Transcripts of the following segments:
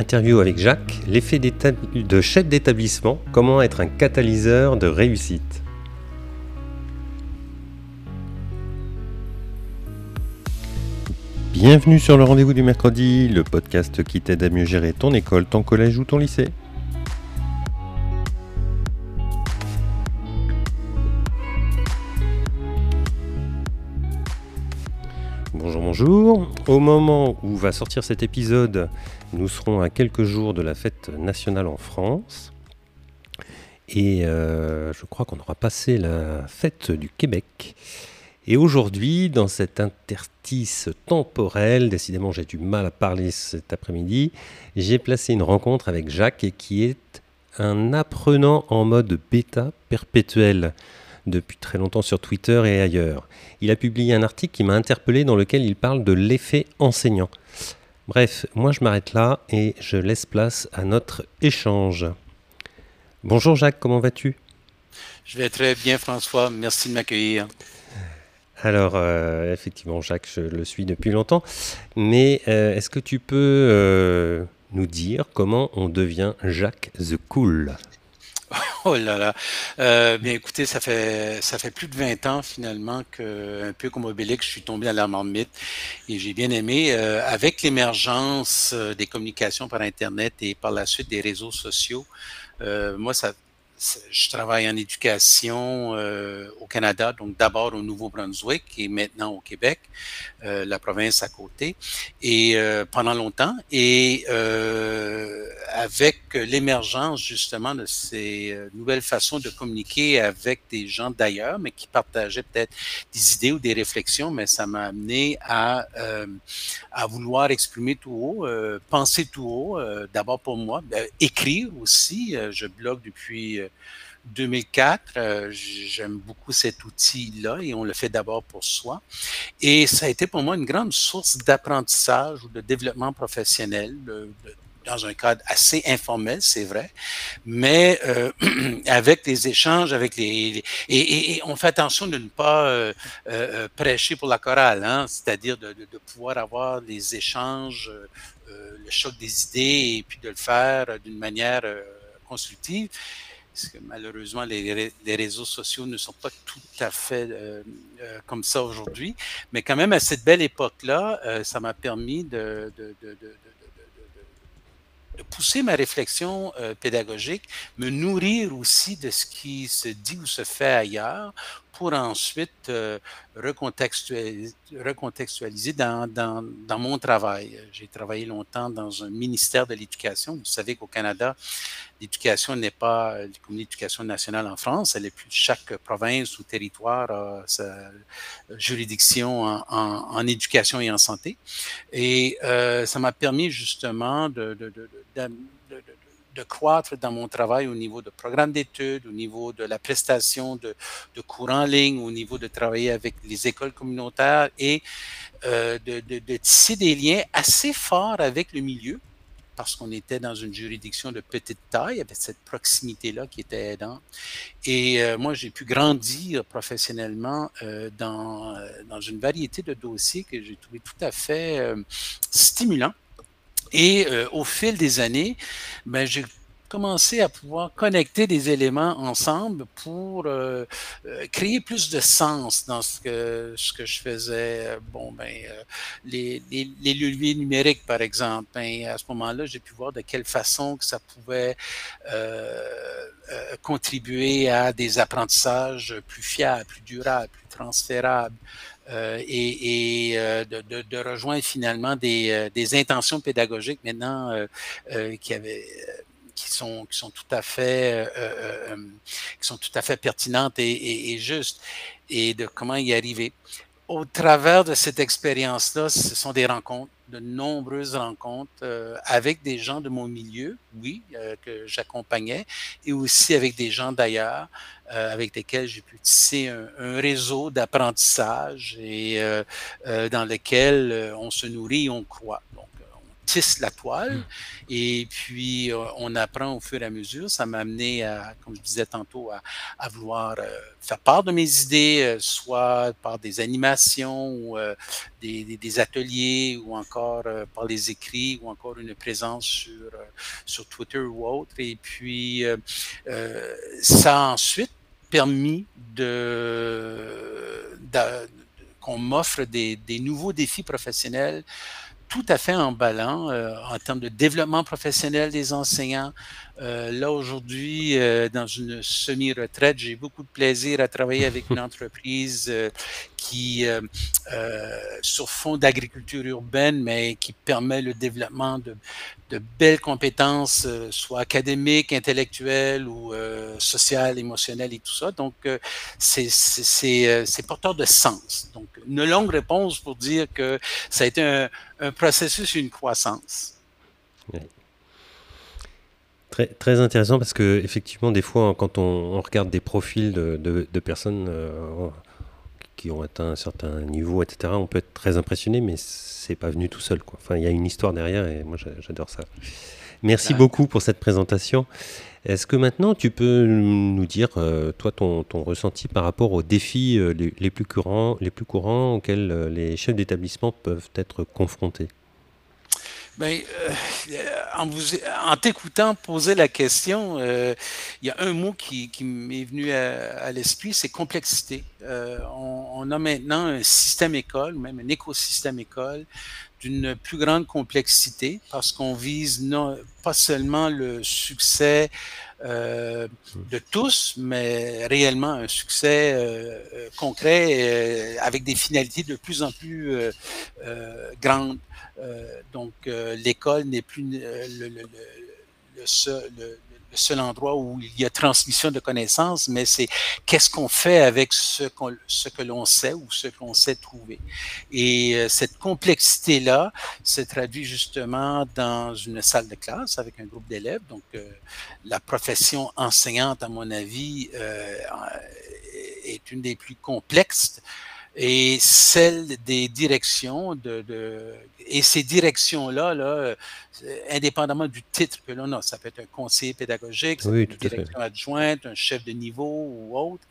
Interview avec Jacques, l'effet de chef d'établissement, comment être un catalyseur de réussite? Bienvenue sur le rendez-vous du mercredi, le podcast qui t'aide à mieux gérer ton école, ton collège ou ton lycée. Bonjour. Au moment où va sortir cet épisode, nous serons à quelques jours de la fête nationale en France. Et euh, je crois qu'on aura passé la fête du Québec. Et aujourd'hui, dans cet interstice temporel, décidément j'ai du mal à parler cet après-midi, j'ai placé une rencontre avec Jacques qui est un apprenant en mode bêta perpétuel depuis très longtemps sur Twitter et ailleurs. Il a publié un article qui m'a interpellé dans lequel il parle de l'effet enseignant. Bref, moi je m'arrête là et je laisse place à notre échange. Bonjour Jacques, comment vas-tu? Je vais très bien François, merci de m'accueillir. Alors, euh, effectivement, Jacques, je le suis depuis longtemps. Mais euh, est-ce que tu peux euh, nous dire comment on devient Jacques the Cool? Oh là là. bien écoutez, ça fait ça fait plus de 20 ans finalement que un peu comme Obélix, je suis tombé à la marmite et j'ai bien aimé. avec l'émergence des communications par Internet et par la suite des réseaux sociaux, moi ça je travaille en éducation euh, au Canada, donc d'abord au Nouveau-Brunswick et maintenant au Québec, euh, la province à côté, et euh, pendant longtemps. Et avec l'émergence justement de ces nouvelles façons de communiquer avec des gens d'ailleurs, mais qui partageaient peut-être des idées ou des réflexions, mais ça m'a amené à, à vouloir exprimer tout haut, penser tout haut, d'abord pour moi, ben, écrire aussi. je blogue depuis 2004. Euh, j'aime beaucoup cet outil-là et on le fait d'abord pour soi. Et ça a été pour moi une grande source d'apprentissage ou de développement professionnel. dans un cadre assez informel, c'est vrai, mais euh, avec les échanges, avec les, et, on fait attention de ne pas euh, prêcher pour la chorale, hein, c'est-à-dire de, de, pouvoir avoir les échanges, le choc des idées et puis de le faire d'une manière constructive parce que malheureusement, les, réseaux sociaux ne sont pas tout à fait euh, euh, comme ça aujourd'hui. Mais quand même, à cette belle époque-là, euh, ça m'a permis de, de, pousser ma réflexion pédagogique, me nourrir aussi de ce qui se dit ou se fait ailleurs pour ensuite recontextualiser, recontextualiser dans, mon travail. J'ai travaillé longtemps dans un ministère de l'Éducation. Vous savez qu'au Canada, l'éducation n'est pas comme l'éducation nationale en France. Elle est plus, chaque province ou territoire a sa juridiction en, éducation et en santé. Et euh, ça m'a permis justement de, de de croître dans mon travail au niveau de programme d'études, au niveau de la prestation de, cours en ligne, au niveau de travailler avec les écoles communautaires et euh, de, tisser des liens assez forts avec le milieu parce qu'on était dans une juridiction de petite taille, avec cette proximité-là qui était aidante. Et euh, moi, j'ai pu grandir professionnellement dans, euh, dans une variété de dossiers que j'ai trouvé tout à fait euh, stimulants. Et euh, au fil des années, ben, j'ai commencé à pouvoir connecter des éléments ensemble pour euh, euh, créer plus de sens dans ce que ce que je faisais. Bon, ben les, les, les, leviers numériques, par exemple. Ben, à ce moment-là, j'ai pu voir de quelle façon que ça pouvait contribuer à des apprentissages plus fiables, plus durables, plus transférables. Euh, et, et euh, de, de, de, rejoindre finalement des, euh, des intentions pédagogiques maintenant qui avaient qui sont qui sont tout à fait qui sont tout à fait pertinentes et, et, et justes et de comment y arriver. Au travers de cette expérience-là, ce sont des rencontres, de nombreuses rencontres euh, avec des gens de mon milieu, oui, euh, que j'accompagnais, et aussi avec des gens d'ailleurs, euh, avec lesquels j'ai pu tisser un, réseau d'apprentissage et dans lequel on se nourrit et on croit. Tisse la toile. Et puis, on apprend au fur et à mesure. Ça m'a amené, à, comme je disais tantôt, à, vouloir faire part de mes idées, soit par des animations ou des, des, ateliers ou encore par les écrits ou encore une présence sur, sur Twitter ou autre. Et puis, ça a ensuite permis de, qu'on m'offre des, des, nouveaux défis professionnels tout à fait emballant euh, en termes de développement professionnel des enseignants. Euh, là, aujourd'hui, euh, dans une semi-retraite, j'ai beaucoup de plaisir à travailler avec une entreprise qui, sur fond d'agriculture urbaine, mais qui permet le développement de, de belles compétences, soit académiques, intellectuelles ou sociales, émotionnelles et tout ça. Donc, c'est porteur de sens. Donc, une longue réponse pour dire que ça a été un, un processus, une croissance. Très, très intéressant parce que effectivement, des fois, quand on, regarde des profils de, personnes euh, qui ont atteint un certain niveau, etc., on peut être très impressionné, mais c'est pas venu tout seul. Quoi. Enfin, il y a une histoire derrière et moi, j'adore ça. Merci beaucoup pour cette présentation. Est-ce que maintenant tu peux nous dire, euh, toi, ton, ressenti par rapport aux défis euh, les, plus courants, les plus courants auxquels les chefs d'établissement peuvent être confrontés? Ben, en, vous, en t'écoutant poser la question, il y a un mot qui, m'est venu à, l'esprit, c'est complexité. On, on, a maintenant un système école, même un écosystème école, d'une plus grande complexité parce qu'on vise non, pas seulement le succès euh, de tous, mais réellement un succès euh, euh, concret avec des finalités de plus en plus grandes. Donc l'école n'est plus le, le, le, seul, le seul endroit où il y a transmission de connaissances, mais c'est qu'est-ce qu'on fait avec ce, ce que l'on sait ou ce qu'on sait trouver. Et euh, cette complexité-là se traduit justement dans une salle de classe avec un groupe d'élèves. Donc, euh, la profession enseignante, à mon avis, euh, est une des plus complexes et celle des directions de, de et ces directions-là, là, euh, indépendamment du titre que l'on a, ça peut être un conseiller pédagogique, ça peut être une direction adjointe, un chef de niveau ou autre,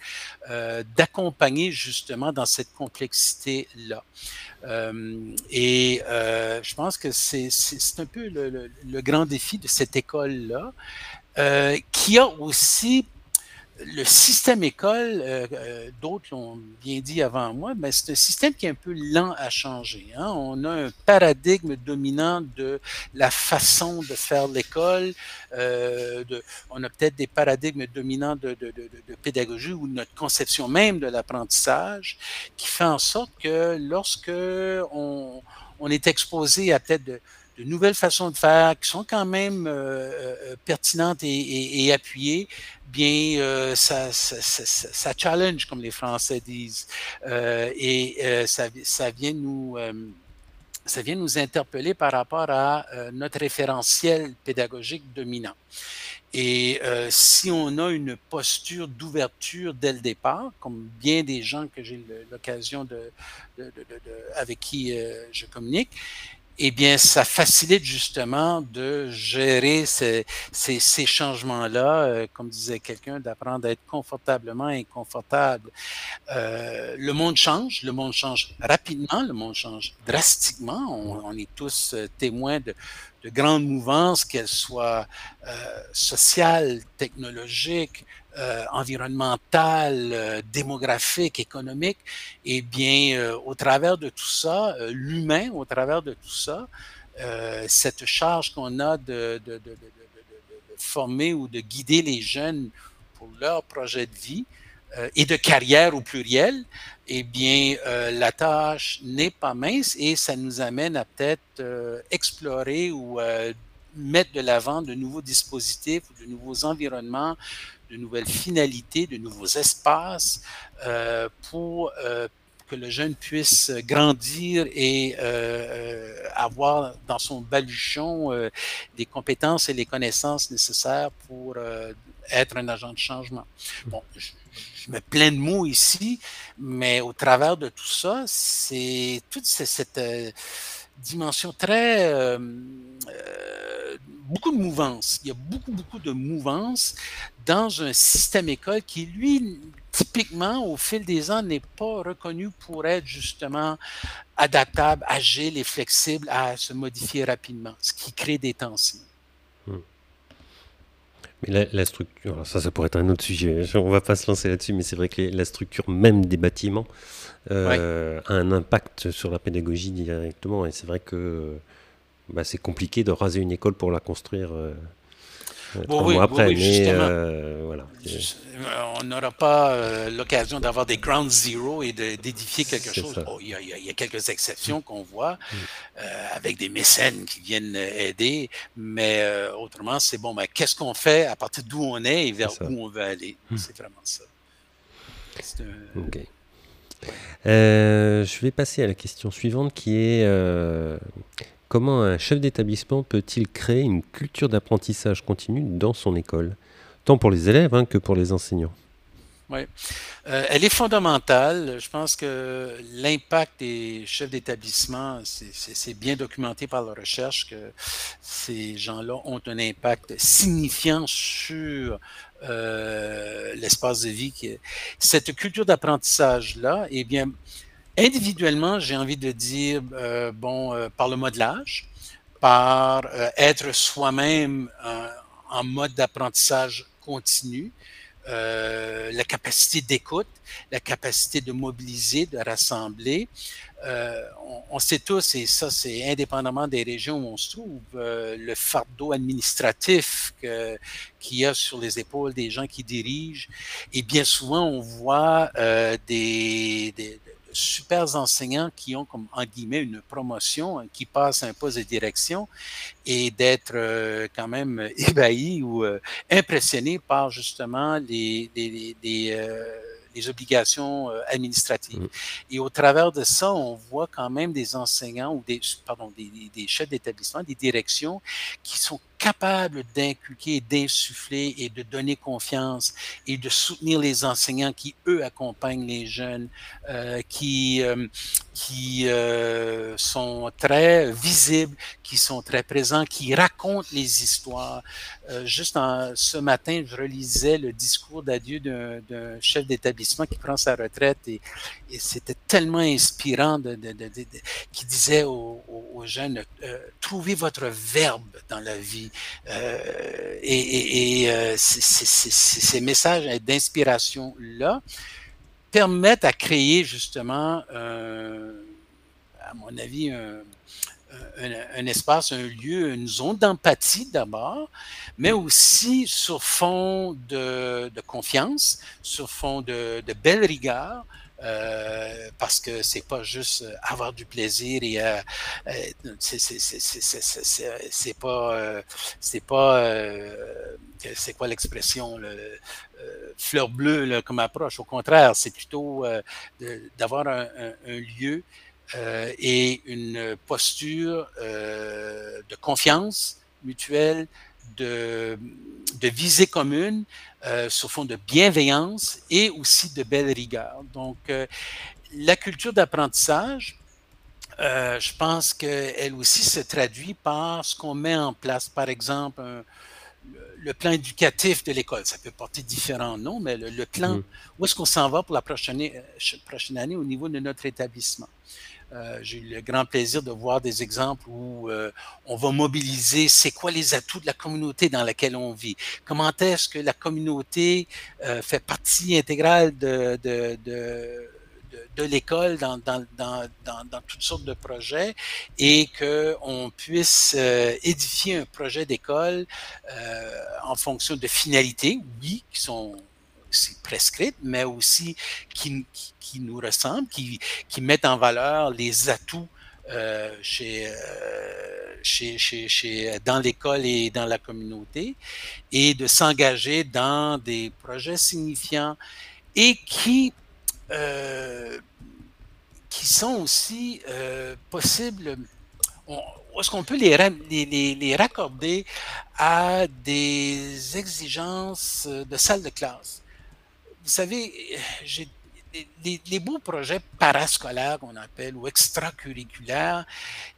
euh, d'accompagner justement dans cette complexité-là. Euh, et euh, je pense que c'est un peu le, le, le, grand défi de cette école-là, qui a aussi le système école, euh, euh, d'autres l'ont bien dit avant moi, mais c'est un système qui est un peu lent à changer. Hein. On a un paradigme dominant de la façon de faire l'école. Euh, on a peut-être des paradigmes dominants de, de, de, de, pédagogie ou notre conception même de l'apprentissage qui fait en sorte que lorsque on, on est exposé à peut-être de, de nouvelles façons de faire qui sont quand même euh, euh, pertinentes et, appuyées, bien euh, ça, challenge, comme les Français disent, et ça, vient nous interpeller par rapport à notre référentiel pédagogique dominant. Et si on a une posture d'ouverture dès le départ, comme bien des gens que j'ai l'occasion de, avec qui je communique, eh bien, ça facilite justement de gérer ces, ces, ces changements-là, euh, comme disait quelqu'un, d'apprendre à être confortablement inconfortable. Euh, le monde change, le monde change rapidement, le monde change drastiquement. On, on est tous euh, témoins de, de grandes mouvances, qu'elles soient euh, sociales, technologiques, euh, environnementales, euh, démographiques, économiques, eh bien, euh, au travers de tout ça, euh, l'humain, au travers de tout ça, cette charge qu'on a de, de, former ou de guider les jeunes pour leur projet de vie, et de carrière au pluriel, eh bien, la tâche n'est pas mince et ça nous amène à peut-être explorer ou mettre de l'avant de nouveaux dispositifs, de nouveaux environnements, de nouvelles finalités, de nouveaux espaces pour que le jeune puisse grandir et avoir dans son baluchon les compétences et les connaissances nécessaires pour être un agent de changement. Bon, je mets plein de mots ici, mais au travers de tout ça, c'est toute cette, euh, dimension très beaucoup de mouvance. Il y a beaucoup, beaucoup de mouvance dans un système école qui, lui, typiquement, au fil des ans, n'est pas reconnu pour être justement adaptable, agile et flexible à se modifier rapidement, ce qui crée des tensions. Hmm. Mais la, structure, ça, ça pourrait être un autre sujet. On va pas se lancer là-dessus, mais c'est vrai que la structure même des bâtiments euh, a un impact sur la pédagogie directement. Et c'est vrai que bah, c'est compliqué de raser une école pour la construire. Euh, oui, après, mais euh, voilà. On n'aura pas euh, l'occasion d'avoir des ground zero et d'édifier quelque chose. Oh, il, y a, quelques exceptions qu'on voit mm. euh, avec des mécènes qui viennent aider, mais autrement, c'est bon, mais qu'est-ce qu'on fait à partir d'où on est et vers où on veut aller? Mm. C'est vraiment ça. Ok. je vais passer à la question suivante qui est Comment un chef d'établissement peut-il créer une culture d'apprentissage continu dans son école, tant pour les élèves hein, que pour les enseignants? Oui, euh, elle est fondamentale. Je pense que l'impact des chefs d'établissement, c'est bien documenté par la recherche que ces gens-là ont un impact signifiant sur euh, l'espace de vie. Cette culture d'apprentissage-là, eh bien, Individuellement, j'ai envie de dire, euh, bon, euh, par le modelage, par euh, être soi-même en mode d'apprentissage continu, la capacité d'écoute, la capacité de mobiliser, de rassembler. On, sait tous, et ça c'est indépendamment des régions où on se trouve, le fardeau administratif qu'il y a sur les épaules des gens qui dirigent. Et bien souvent, on voit des, des super enseignants qui ont comme en guillemets une promotion, hein, qui passent un poste de direction et d'être euh, quand même ébahis ou euh, impressionnés par justement les, les, les, euh, obligations administratives. Mmh. Et au travers de ça, on voit quand même des enseignants ou des, pardon, des, des chefs d'établissement, des directions qui sont capable d'inculquer, d'insuffler et de donner confiance et de soutenir les enseignants qui, eux, accompagnent les jeunes, euh, qui, euh, qui euh, sont très visibles, qui sont très présents, qui racontent les histoires. Euh, juste en, ce matin, je relisais le discours d'adieu d'un chef d'établissement qui prend sa retraite et, et c'était tellement inspirant de, de, de, qui disait aux, aux jeunes, euh, trouvez votre verbe dans la vie euh, et, euh, ces messages d'inspiration-là permettent à créer justement, à mon avis, un, espace, un lieu, une zone d'empathie d'abord, mais aussi sur fond de, confiance, sur fond de, de belle rigueur, euh, parce que c'est pas juste euh, avoir du plaisir et euh, c'est pas c'est pas c'est quoi l'expression le, fleur bleue comme approche. Au contraire c'est plutôt d'avoir un, lieu et une posture de confiance mutuelle de, de visée commune euh, sur fond de bienveillance et aussi de belle rigueur. Donc, euh, la culture d'apprentissage, euh, je pense qu'elle aussi se traduit par ce qu'on met en place. Par exemple, le plan éducatif de l'école. Ça peut porter différents noms, mais le, plan, mmh. où est-ce qu'on s'en va pour la prochaine, prochaine année au niveau de notre établissement? Euh, j'ai eu le grand plaisir de voir des exemples où euh, on va mobiliser c'est quoi les atouts de la communauté dans laquelle on vit. Comment est-ce que la communauté euh, fait partie intégrale de, de, de de, l'école dans, dans, dans, dans, toutes sortes de projets et qu'on puisse édifier un projet d'école en fonction de finalités, oui, qui sont prescrites, mais aussi qui, qui, nous ressemblent, qui, qui, mettent en valeur les atouts euh, chez, euh, chez, chez, chez, dans l'école et dans la communauté, et de s'engager dans des projets signifiants et qui, euh, qui sont aussi possibles. Est-ce qu'on peut les, les, les, raccorder à des exigences de salle de classe? vous savez, j'ai les, beaux projets parascolaires qu'on appelle ou extracurriculaires,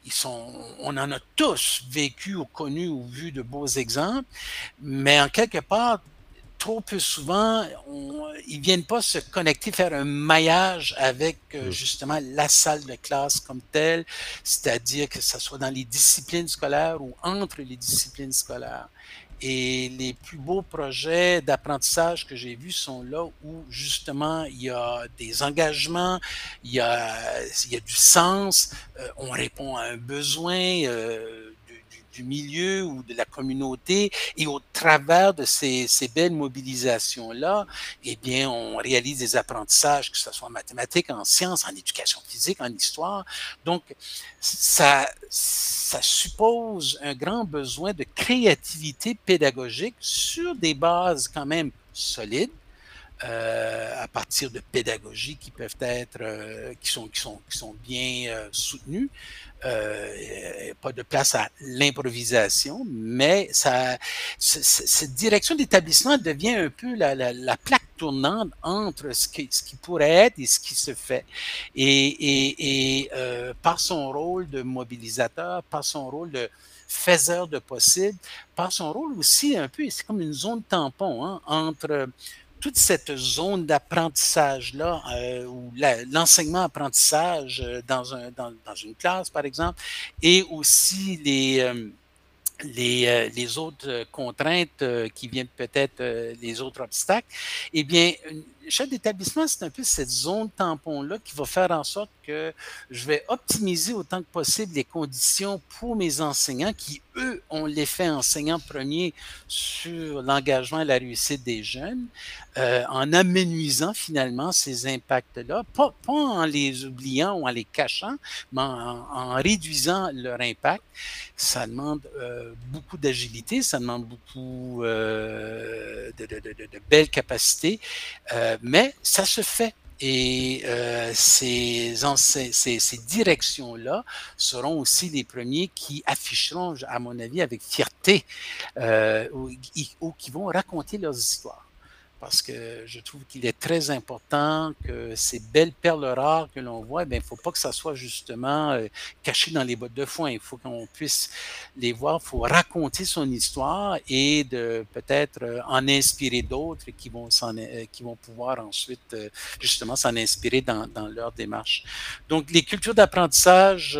ils sont, on en a tous vécu ou connu ou vu de beaux exemples, mais en quelque part, trop peu souvent, on, ils viennent pas se connecter, faire un maillage avec euh, mm. justement la salle de classe comme telle, c'est-à-dire que ce soit dans les disciplines scolaires ou entre les disciplines scolaires. Et les plus beaux projets d'apprentissage que j'ai vus sont là où justement il y a des engagements, il y a, il y a du sens, euh, on répond à un besoin. Euh, du milieu ou de la communauté et au travers de ces, belles mobilisations-là, eh bien, on réalise des apprentissages, que ce soit en mathématiques, en sciences, en éducation physique, en histoire. Donc, ça, ça suppose un grand besoin de créativité pédagogique sur des bases quand même solides euh, à partir de pédagogies qui peuvent être, euh, qui, sont, qui, sont, qui sont bien euh, soutenues. Pas de place à l'improvisation, mais ça, cette direction d'établissement devient un peu la, la, la, plaque tournante entre ce qui, ce qui pourrait être et ce qui se fait. Et, et, et par son rôle de mobilisateur, par son rôle de faiseur de possible, par son rôle aussi un peu, c'est comme une zone tampon hein, entre toute cette zone d'apprentissage-là, euh, ou l'enseignement-apprentissage euh, dans, un, dans, dans, une classe, par exemple, et aussi les, euh, autres contraintes qui viennent peut-être, les autres obstacles, eh bien, chef d'établissement, c'est un peu cette zone tampon-là qui va faire en sorte que je vais optimiser autant que possible les conditions pour mes enseignants qui, eux, ont l'effet enseignant premier sur l'engagement et la réussite des jeunes, euh, en amenuisant finalement ces impacts-là, pas, en les oubliant ou en les cachant, mais en, réduisant leur impact. Ça demande euh, beaucoup d'agilité, ça demande beaucoup euh, de, belles capacités, mais ça se fait. Et euh, ces, directions-là seront aussi les premiers qui afficheront, à mon avis, avec fierté, euh, ou, ou qui vont raconter leurs histoires parce que je trouve qu'il est très important que ces belles perles rares que l'on voit, ben, il ne faut pas que ça soit justement euh, caché dans les bottes de foin. Il faut qu'on puisse les voir, il faut raconter son histoire et de peut-être euh, en inspirer d'autres qui vont euh, qui vont pouvoir ensuite justement s'en inspirer dans, leur démarche. Donc les cultures d'apprentissage,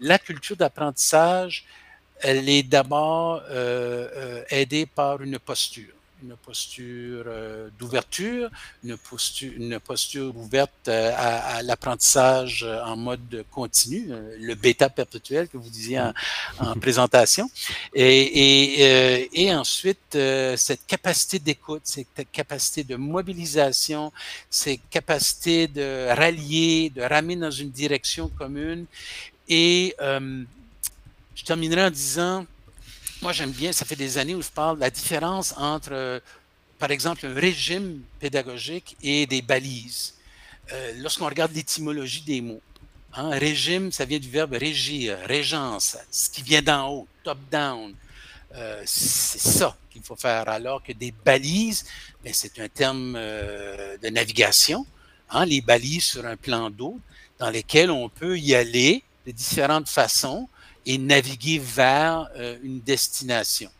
la culture d'apprentissage, elle est d'abord aidée par une posture une posture euh, d'ouverture, une posture, une posture ouverte euh, à, l'apprentissage en mode continu, euh, le bêta perpétuel que vous disiez en, présentation. Et, et, ensuite, cette capacité d'écoute, cette capacité de mobilisation, cette capacité de rallier, de ramener dans une direction commune. Et je terminerai en disant, moi, j'aime bien, ça fait des années où je parle la différence entre, euh, par exemple, un régime pédagogique et des balises. Euh, Lorsqu'on regarde l'étymologie des mots, hein, régime, ça vient du verbe régir, régence, ce qui vient d'en haut, top-down. Euh, c'est ça qu'il faut faire, alors que des balises, ben, c'est un terme de navigation, hein, les balises sur un plan d'eau, dans lesquelles on peut y aller de différentes façons et naviguer vers euh, une destination.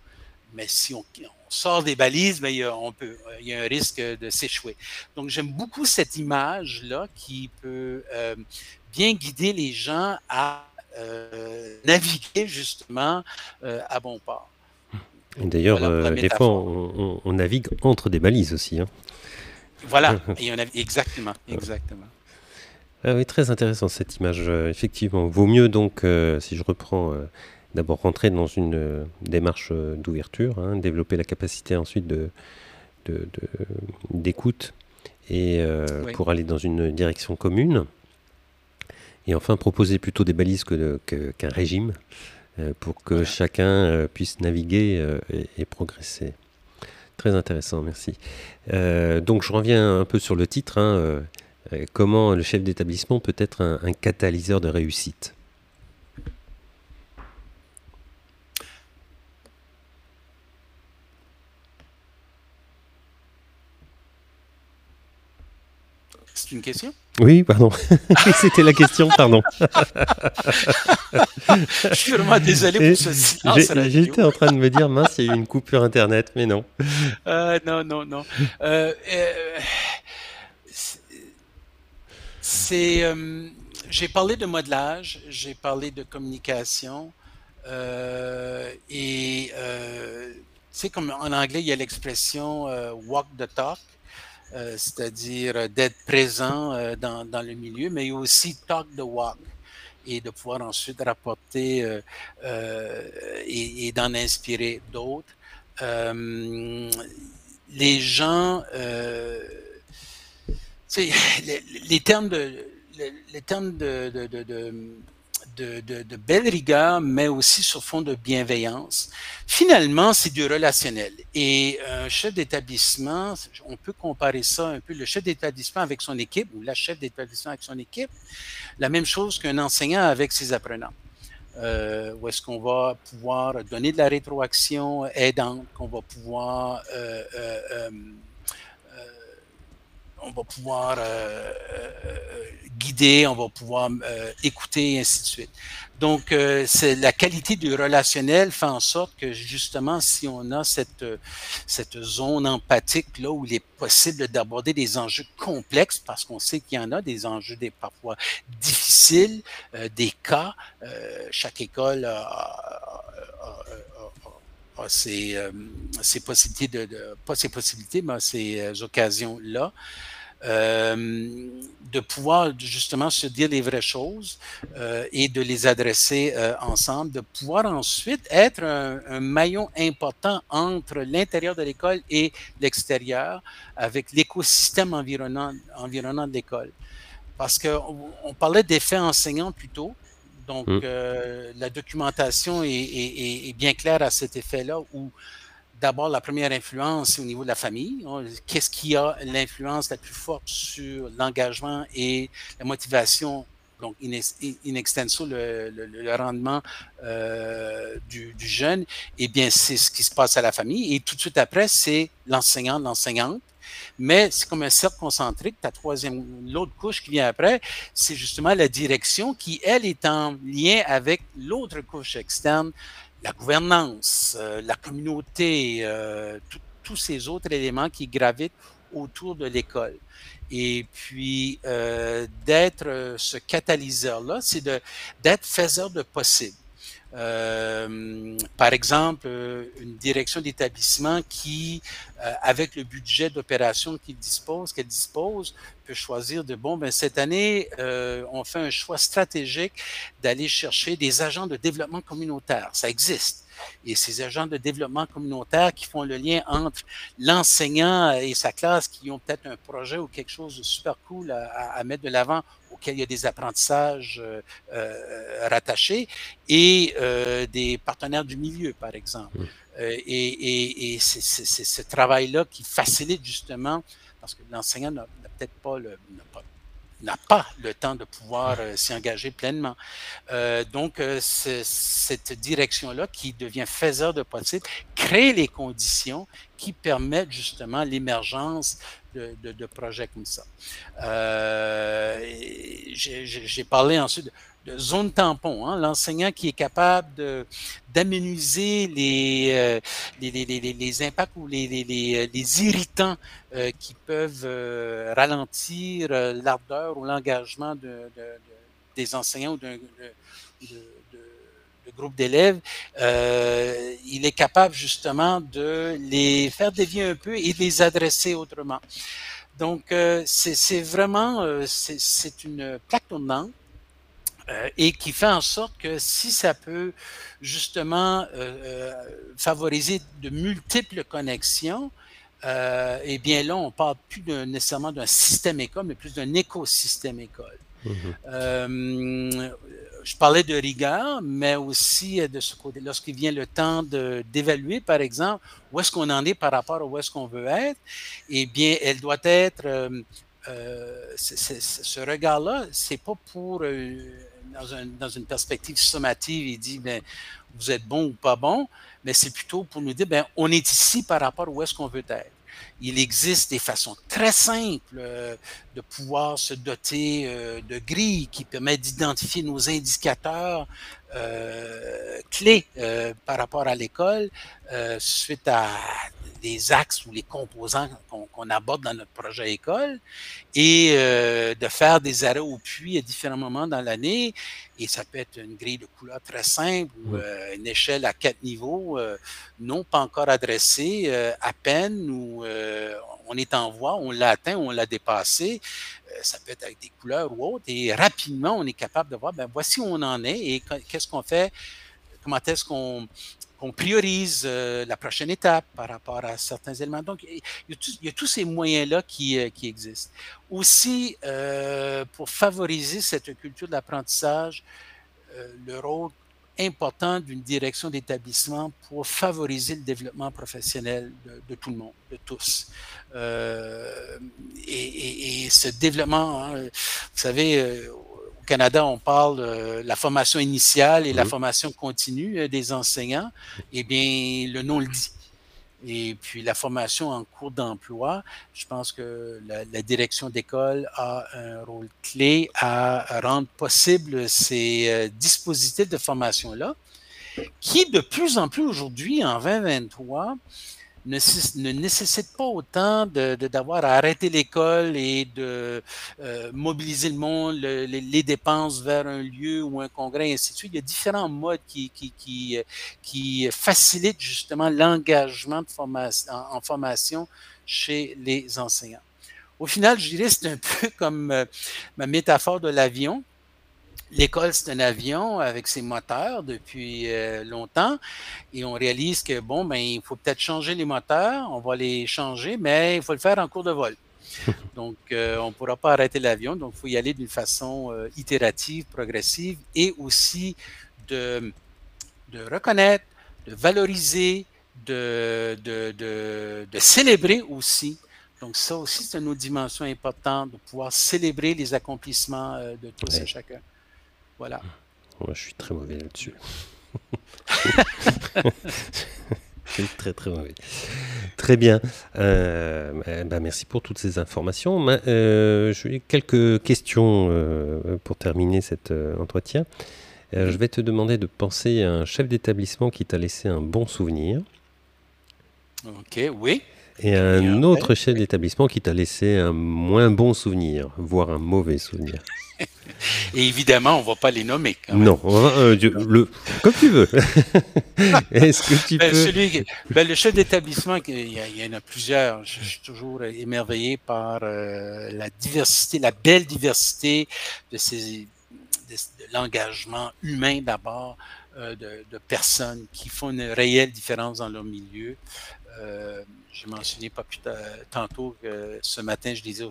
Mais si on, sort des balises, ben, il, y a, on peut, il y a un risque de s'échouer. Donc, j'aime beaucoup cette image-là qui peut euh, bien guider les gens à euh, naviguer justement à bon port. D'ailleurs, des fois, on, on, navigue entre des balises aussi. Hein. Voilà, et on exactement, exactement. Ah oui, très intéressant cette image, euh, effectivement. Vaut mieux donc, euh, si je reprends, euh, d'abord rentrer dans une démarche d'ouverture, hein, développer la capacité ensuite de, d'écoute et pour aller dans une direction commune. Et enfin, proposer plutôt des balises que, qu'un régime pour que chacun puisse naviguer et, et, progresser. Très intéressant, merci. donc je reviens un peu sur le titre. Hein, euh, comment le chef d'établissement peut être un, un, catalyseur de réussite C'est une question? Oui, pardon. C'était la question, pardon. Je suis vraiment désolé pour ce silence. J'étais en train de me dire, mince, il y a eu une coupure Internet, mais non. Euh, non, non, non. Euh, euh, c'est, j'ai parlé de modelage, j'ai parlé de communication, et tu sais, comme en anglais, il y a l'expression walk the talk. Euh, c'est-à-dire d'être présent euh, dans, dans, le milieu, mais aussi talk the walk et de pouvoir ensuite rapporter euh, et, et d'en inspirer d'autres. les gens, les, termes de belle rigueur, mais aussi sur fond de bienveillance. Finalement, c'est du relationnel. Et un chef d'établissement, on peut comparer ça un peu, le chef d'établissement avec son équipe ou la chef d'établissement avec son équipe, la même chose qu'un enseignant avec ses apprenants. Euh, où est-ce qu'on va pouvoir donner de la rétroaction aidante, qu'on va pouvoir euh, euh on va pouvoir euh, euh, guider, on va pouvoir euh, écouter, et ainsi de suite. Donc, c'est la qualité du relationnel fait en sorte que justement, si on a cette, cette zone empathique là où il est possible d'aborder des enjeux complexes, parce qu'on sait qu'il y en a des enjeux des parfois difficiles, des cas, chaque école a, ces, possibilités de, pas ces possibilités, mais ces euh, de pouvoir justement se dire les vraies choses euh, et de les adresser euh, ensemble, de pouvoir ensuite être un, maillon important entre l'intérieur de l'école et l'extérieur avec l'écosystème environnant, environnant de l'école. Parce qu'on on parlait d'effets enseignants plus tôt. Donc, mmh. la documentation est, est, est, bien claire à cet effet-là où d'abord, la première influence au niveau de la famille. Qu'est-ce qui a l'influence la plus forte sur l'engagement et la motivation, donc in, extenso, le, rendement euh, du, jeune? Eh bien, c'est ce qui se passe à la famille. Et tout de suite après, c'est l'enseignant, l'enseignante. Mais c'est comme un cercle concentrique. Ta troisième, l'autre couche qui vient après, c'est justement la direction qui, elle, est en lien avec l'autre couche externe, la gouvernance, euh, la communauté, euh, tous ces autres éléments qui gravitent autour de l'école. Et puis, euh, d'être ce catalyseur-là, c'est d'être faiseur de possible. Euh, par exemple, une direction d'établissement qui, euh, avec le budget d'opération dispose, qu'elle dispose, peut choisir de bon, ben cette année, euh, on fait un choix stratégique d'aller chercher des agents de développement communautaire. Ça existe. Et ces agents de développement communautaire qui font le lien entre l'enseignant et sa classe, qui ont peut-être un projet ou quelque chose de super cool à, à mettre de l'avant auquel il y a des apprentissages euh, euh, rattachés et euh, des partenaires du milieu, par exemple. Mmh. et, et, c'est ce travail-là qui facilite justement, parce que l'enseignant n'a peut-être pas le, n'a pas le temps de pouvoir s'y engager pleinement. Euh, donc, cette direction-là qui devient faiseur de possible crée les conditions qui permettent justement l'émergence de, de, projets comme ça. Euh, J'ai parlé ensuite de, zone tampon, hein, l'enseignant qui est capable d'aménuiser les, euh, les, les, les, impacts ou les, les irritants euh, qui peuvent euh, ralentir euh, l'ardeur ou l'engagement de, de, des enseignants ou d'un groupe d'élèves, euh, il est capable justement de les faire dévier un peu et de les adresser autrement. Donc, euh, c'est vraiment, euh, c'est une plaque tournante euh, et qui fait en sorte que si ça peut justement favoriser de multiples connexions, euh, eh bien là, on parle plus nécessairement d'un système école, mais plus d'un écosystème école. Mmh euh, je parlais de rigueur, mais aussi de ce côté, lorsqu'il vient le temps d'évaluer, par exemple, où est-ce qu'on en est par rapport à où est-ce qu'on veut être, eh bien, elle doit être, euh, euh, ce regard-là, c'est pas pour, euh, dans, un, dans, une perspective sommative, il dit, ben, vous êtes bon ou pas bon, mais c'est plutôt pour nous dire, ben, on est ici par rapport où est-ce qu'on veut être. il existe des façons très simples de pouvoir se doter de grilles qui permettent d'identifier nos indicateurs clés par rapport à l'école suite à des axes ou les composants qu'on aborde dans notre projet école et euh, de faire des arrêts au puits à différents moments dans l'année. Et ça peut être une grille de couleur très simple ou euh, une échelle à quatre niveaux, euh, non pas encore adressée, à peine, ou on est en voie, on l'a atteint, on l'a dépassé. ça peut être avec des couleurs ou autres. Et rapidement, on est capable de voir, ben voici où on en est et qu'est-ce qu'on fait comment est-ce qu'on on priorise euh, la prochaine étape par rapport à certains éléments. Donc, il y a, tous ces moyens-là qui, euh, existent. Aussi, euh, pour favoriser cette culture de l'apprentissage, le rôle important d'une direction d'établissement pour favoriser le développement professionnel de, tout le monde, de tous. Et, ce développement, hein, vous savez, au Canada, on parle de la formation initiale et la formation continue euh, des enseignants. Eh bien, le nom le dit. Et puis la formation en cours d'emploi, je pense que la, direction d'école a un rôle clé à rendre possible ces euh, dispositifs de formation-là, qui de plus en plus aujourd'hui, en 2023, ne, ne nécessite pas autant d'avoir de, à arrêter l'école et de euh, mobiliser le monde, les, dépenses vers un lieu ou un congrès, et ainsi de suite. Il y a différents modes qui, qui, qui, qui facilitent justement l'engagement formation, en, formation chez les enseignants. Au final, je dirais un peu comme euh, ma métaphore de l'avion. L'école, c'est un avion avec ses moteurs depuis euh, longtemps et on réalise que, bon, ben, il faut peut-être changer les moteurs, on va les changer, mais il faut le faire en cours de vol. Donc, euh, on ne pourra pas arrêter l'avion, donc il faut y aller d'une façon euh, itérative, progressive et aussi de, de reconnaître, de valoriser, de, de, de, de célébrer aussi donc, ça aussi, c'est une autre dimension importante de pouvoir célébrer les accomplissements de tous et chacun. Voilà. Moi, je suis très mauvais là-dessus. je suis très très mauvais. Très bien. Euh, bah, merci pour toutes ces informations. Euh, J'ai quelques questions euh, pour terminer cet euh, entretien. je vais te demander de penser à un chef d'établissement qui t'a laissé un bon souvenir. Ok, oui. Et un autre chef d'établissement qui t'a laissé un moins bon souvenir, voire un mauvais souvenir. Et évidemment, on ne va pas les nommer. Non, euh, le, comme tu veux. Est-ce que tu ben, peux... Ben, le chef d'établissement, il, y, en a plusieurs. Je, suis toujours émerveillé par euh, la diversité, la belle diversité de, ces, de, l'engagement humain d'abord, euh, de, de, personnes qui font une réelle différence dans leur milieu. J'ai mentionné pas plus tantôt que ce matin, je lisais,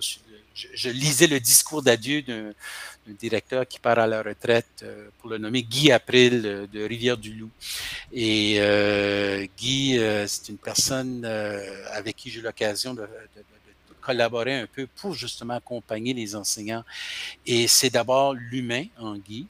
je, lisais le discours d'adieu d'un directeur qui part à la retraite, euh, pour le nommer Guy April euh, de Rivière-du-Loup. Et euh, Guy, c'est une personne avec qui j'ai eu l'occasion de, collaborer un peu pour justement accompagner les enseignants. Et c'est d'abord l'humain en Guy.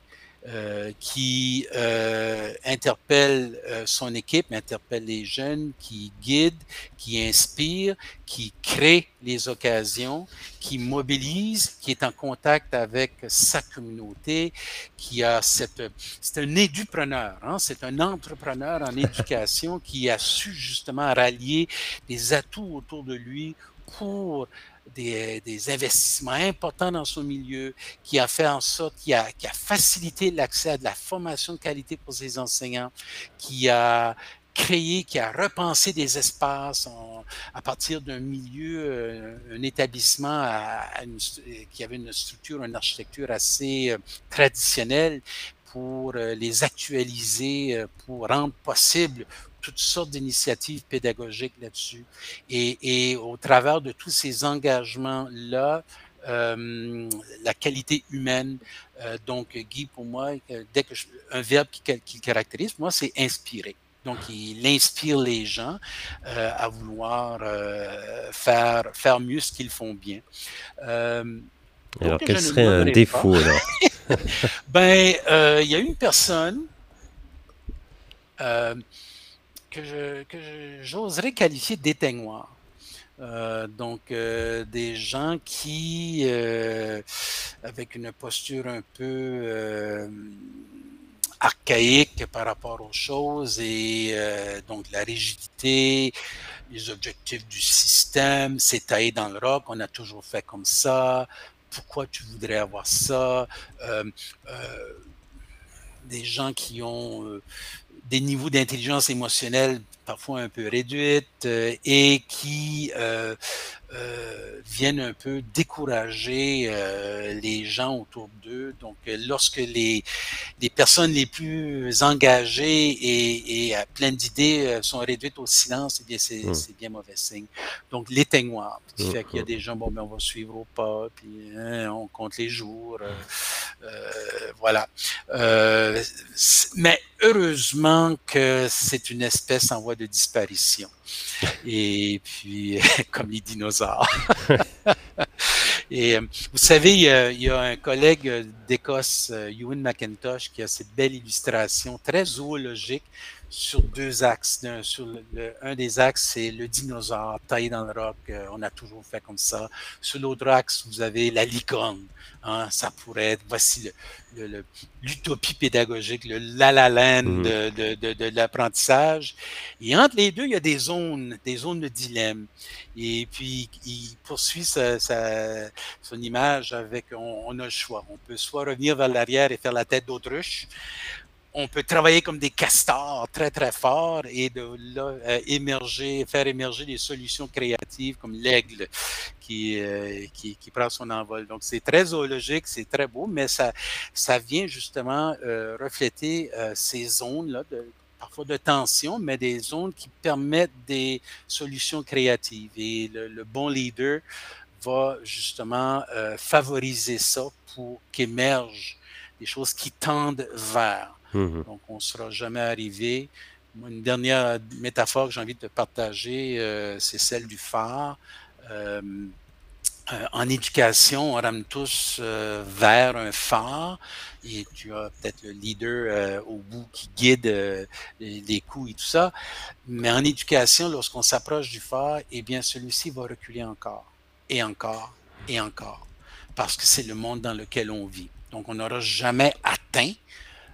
Euh, qui euh, interpelle euh, son équipe, interpelle les jeunes, qui guide, qui inspire, qui crée les occasions, qui mobilise, qui est en contact avec sa communauté, qui a cette... C'est un édupreneur, hein? c'est un entrepreneur en éducation qui a su justement rallier des atouts autour de lui pour des, des, investissements importants dans son milieu, qui a fait en sorte, qui a, qui a facilité l'accès à de la formation de qualité pour ses enseignants, qui a créé, qui a repensé des espaces à partir d'un milieu, euh, un établissement à, qui avait une structure, une architecture assez euh, traditionnelle pour euh, les actualiser, pour rendre possible toutes sortes d'initiatives pédagogiques là-dessus. Et, au travers de tous ces engagements-là, euh, la qualité humaine. Euh, donc, Guy, pour moi, euh, dès que un verbe qui, qui caractérise, moi, c'est inspirer. Donc, il inspire les gens à vouloir faire, faire mieux ce qu'ils font bien. alors, quel serait un défaut, alors? ben, il y a une personne que j'oserais qualifier d'éteignoir. donc, des gens qui, avec une posture un peu archaïque par rapport aux choses et donc la rigidité, les objectifs du système, c'est taillé dans le roc, on a toujours fait comme ça, pourquoi tu voudrais avoir ça, des gens qui ont des niveaux d'intelligence émotionnelle parfois un peu réduites et qui euh, viennent un peu décourager euh, les gens autour d'eux. Donc, euh, lorsque les, les personnes les plus engagées et, et à plein d'idées sont réduites au silence, eh bien, c'est mmh. bien mauvais signe. Donc, l'éteignoir, qui mmh, fait qu'il y a mmh. des gens, bon, ben, on va suivre au pas, puis hein, on compte les jours. voilà. mais heureusement que c'est une espèce en voie de disparition. Et puis, comme les dinosaures. Et euh, vous savez, il y, a, un collègue d'Écosse, euh, Ewan McIntosh, qui a cette belle illustration très zoologique sur deux axes. Un, sur le, un des axes, c'est le dinosaure taillé dans le roc. Euh, on a toujours fait comme ça. Sur l'autre axe, vous avez la licorne. Hein, ça pourrait être, voici l'utopie pédagogique, le la la land mmh. de, de, de, l'apprentissage. Et entre les deux, il y a des zones, des zones de dilemme. Et puis, il poursuit sa, sa, son image avec, on, on, a le choix. On peut soit revenir vers l'arrière et faire la tête d'autruche, on peut travailler comme des castors très, très forts et de là, euh, émerger, faire émerger des solutions créatives comme l'aigle qui, euh, qui, qui, prend son envol. Donc, c'est très zoologique, c'est très beau, mais ça, ça vient justement euh, refléter ces zones-là, parfois de tension, mais des zones qui permettent des solutions créatives. Et le bon leader va justement favoriser ça pour qu'émergent des choses qui tendent vers. Mmh Donc, on ne sera jamais arrivé. Une dernière métaphore que j'ai envie de partager, euh, c'est celle du phare. Euh, euh, en éducation, on rame tous vers un phare et tu as peut-être le leader au bout qui guide les coups et tout ça. Mais en éducation, lorsqu'on s'approche du phare, eh bien, celui-ci va reculer encore et encore et encore parce que c'est le monde dans lequel on vit. Donc, on n'aura jamais atteint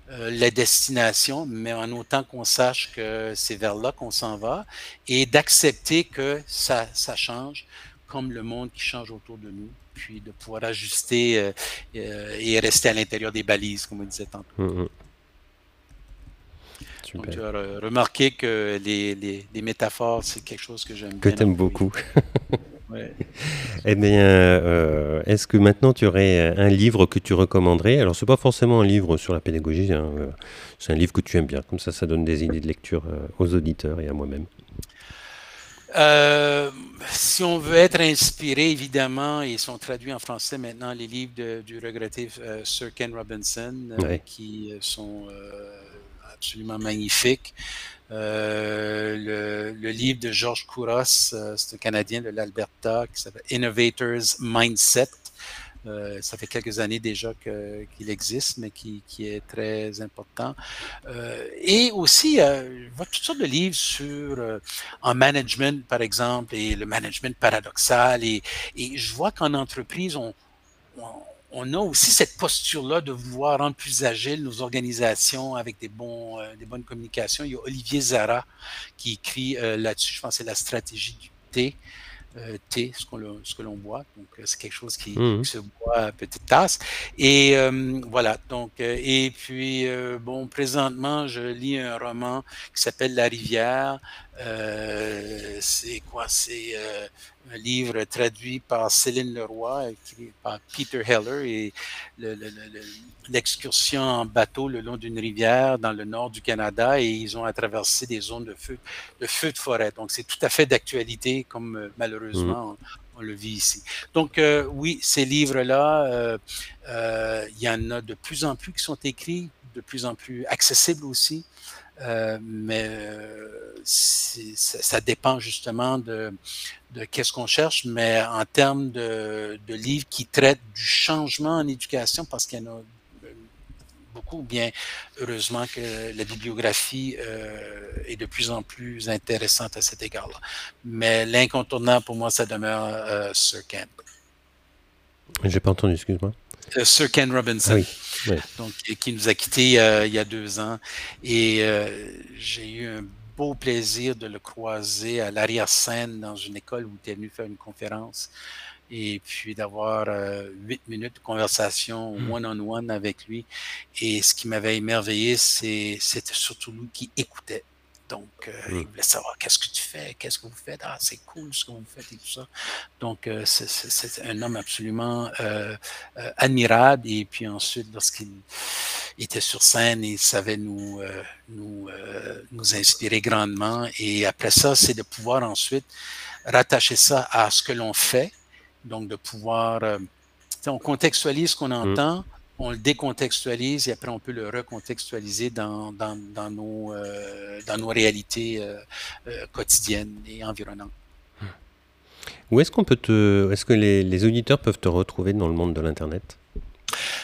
euh, la destination, mais en autant qu'on sache que c'est vers là qu'on s'en va et d'accepter que ça, ça change comme le monde qui change autour de nous, puis de pouvoir ajuster euh, euh, et rester à l'intérieur des balises, comme on disait tantôt. Mm, mm. Donc, tu as remarqué que les, les, les métaphores, c'est quelque chose que j'aime bien. Que tu aimes beaucoup. Eh bien, euh, est-ce que maintenant tu aurais un livre que tu recommanderais? Alors, c'est pas forcément un livre sur la pédagogie, hein, euh, c'est un livre que tu aimes bien. Comme ça, ça donne des idées de lecture euh, aux auditeurs et à moi-même. si on veut être inspiré, évidemment, ils sont traduits en français maintenant, les livres du regretté Sir Ken Robinson, qui sont absolument magnifiques. Euh, le, livre de Georges Kouros, euh, c'est un Canadien de l'Alberta, qui s'appelle Innovators Mindset. Euh, ça fait quelques années déjà qu'il existe, mais qui, qui, est très important. Euh, et aussi, euh, je vois toutes sortes de livres sur euh, en management, par exemple, et le management paradoxal. Et, et je vois qu'en entreprise, on, on on a aussi cette posture-là de vouloir rendre plus agile nos organisations avec des, bons, euh, des bonnes communications. Il y a Olivier Zara qui écrit euh, là-dessus, je pense que c'est la stratégie du T. Euh, thé, ce, ce que l'on boit. Donc, c'est quelque chose qui, mmh. se boit à petite tasse. Et voilà. Donc, et puis, bon, présentement, je lis un roman qui s'appelle La rivière. c'est quoi? C'est un livre traduit par Céline Leroy, écrit par Peter Heller, et l'excursion en bateau le long d'une rivière dans le nord du Canada, et ils ont à traverser des zones de feu de, feu de forêt. Donc, c'est tout à fait d'actualité, comme euh, malheureusement mm. on, le vit ici. Donc, euh, oui, ces livres-là, euh, il y en a de plus en plus qui sont écrits, de plus en plus accessibles aussi. Euh, mais euh, ça, dépend justement de, de qu'est-ce qu'on cherche, mais en termes de, de, livres qui traitent du changement en éducation, parce qu'il y en a beaucoup. Bien, heureusement que la bibliographie euh, est de plus en plus intéressante à cet égard-là. Mais l'incontournable pour moi, ça demeure euh, Sir Ken. J'ai pas entendu, excuse-moi. Euh, Sir Ken Robinson, oui, donc qui nous a quittés il y a deux ans, et j'ai eu un beau plaisir de le croiser à l'arrière-scène dans une école où il est venu faire une conférence et puis d'avoir euh, huit minutes de conversation mmh. one-on-one avec lui. Et ce qui m'avait émerveillé, c'était surtout lui qui écoutait. Donc, euh, il mmh. voulait savoir qu'est-ce que tu fais, qu'est-ce que vous faites? Ah, c'est cool ce que vous faites et tout ça. Donc, euh, c'est un homme absolument admirable. Et puis ensuite, lorsqu'il était sur scène, il savait nous, nous, nous inspirer grandement. Et après ça, c'est de pouvoir ensuite rattacher ça à ce que l'on fait donc, de pouvoir. Euh, on contextualise ce qu'on mm. On le décontextualise et après on peut le recontextualiser dans, dans, dans nos, euh, dans nos réalités euh, quotidiennes et environnantes. Mm. Où est-ce qu'on peut te, est-ce que les, les, auditeurs peuvent te retrouver dans le monde de l'internet?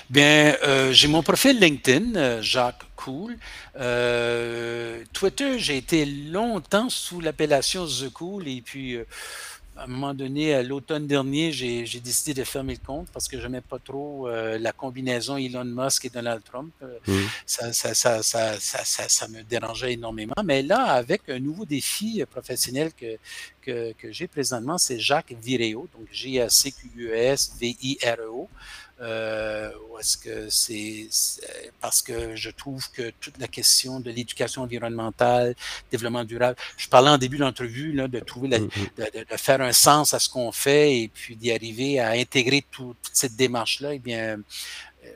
Bien, j'ai mon profil LinkedIn, Jacques Cool. Twitter, j'ai été longtemps sous l'appellation The Cool et puis à un moment donné, à l'automne dernier, j'ai décidé de fermer le compte parce que je n'aimais pas trop euh, la combinaison Elon Musk et Donald Trump. Euh, mmh. Ça, ça, ça, ça, me dérangeait énormément. Mais là, avec un nouveau défi professionnel que, que, que j'ai présentement, c'est Jacques Vireo, donc G-A-C-Q-U-E-S-V-I-R-E-O. Euh, est-ce que c'est parce que je trouve que toute la question de l'éducation environnementale, développement durable, je parlais en début d'entrevue de trouver la, mm-hmm. de, faire un sens à ce qu'on fait et puis d'y arriver à intégrer toute cette démarche-là, eh bien, euh,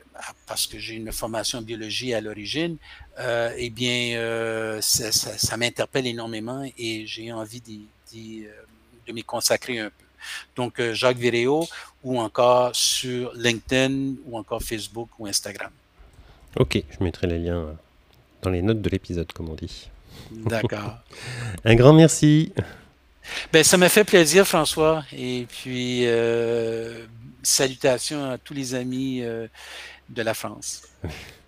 parce que j'ai une formation en biologie à l'origine, euh, eh bien, euh, ça, ça, m'interpelle énormément et j'ai envie de m'y consacrer un peu. Donc, euh, Jacques Viréo ou encore sur LinkedIn ou encore Facebook ou Instagram. Ok, je mettrai les liens euh, dans les notes de l'épisode, comme on dit. D'accord. Un grand merci. Ben, ça m'a fait plaisir, François. Et puis, euh, salutations à tous les amis de la France.